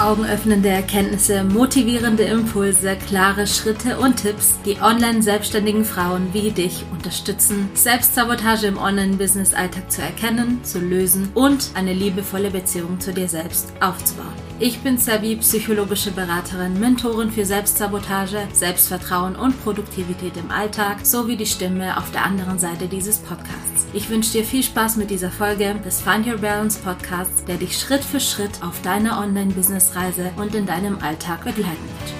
augenöffnende Erkenntnisse, motivierende Impulse, klare Schritte und Tipps, die online selbstständigen Frauen wie dich unterstützen, Selbstsabotage im Online-Business-Alltag zu erkennen, zu lösen und eine liebevolle Beziehung zu dir selbst aufzubauen. Ich bin Sabi, psychologische Beraterin, Mentorin für Selbstsabotage, Selbstvertrauen und Produktivität im Alltag sowie die Stimme auf der anderen Seite dieses Podcasts. Ich wünsche dir viel Spaß mit dieser Folge des Find Your Balance Podcasts, der dich Schritt für Schritt auf deiner Online-Business-Reise und in deinem Alltag begleiten wird.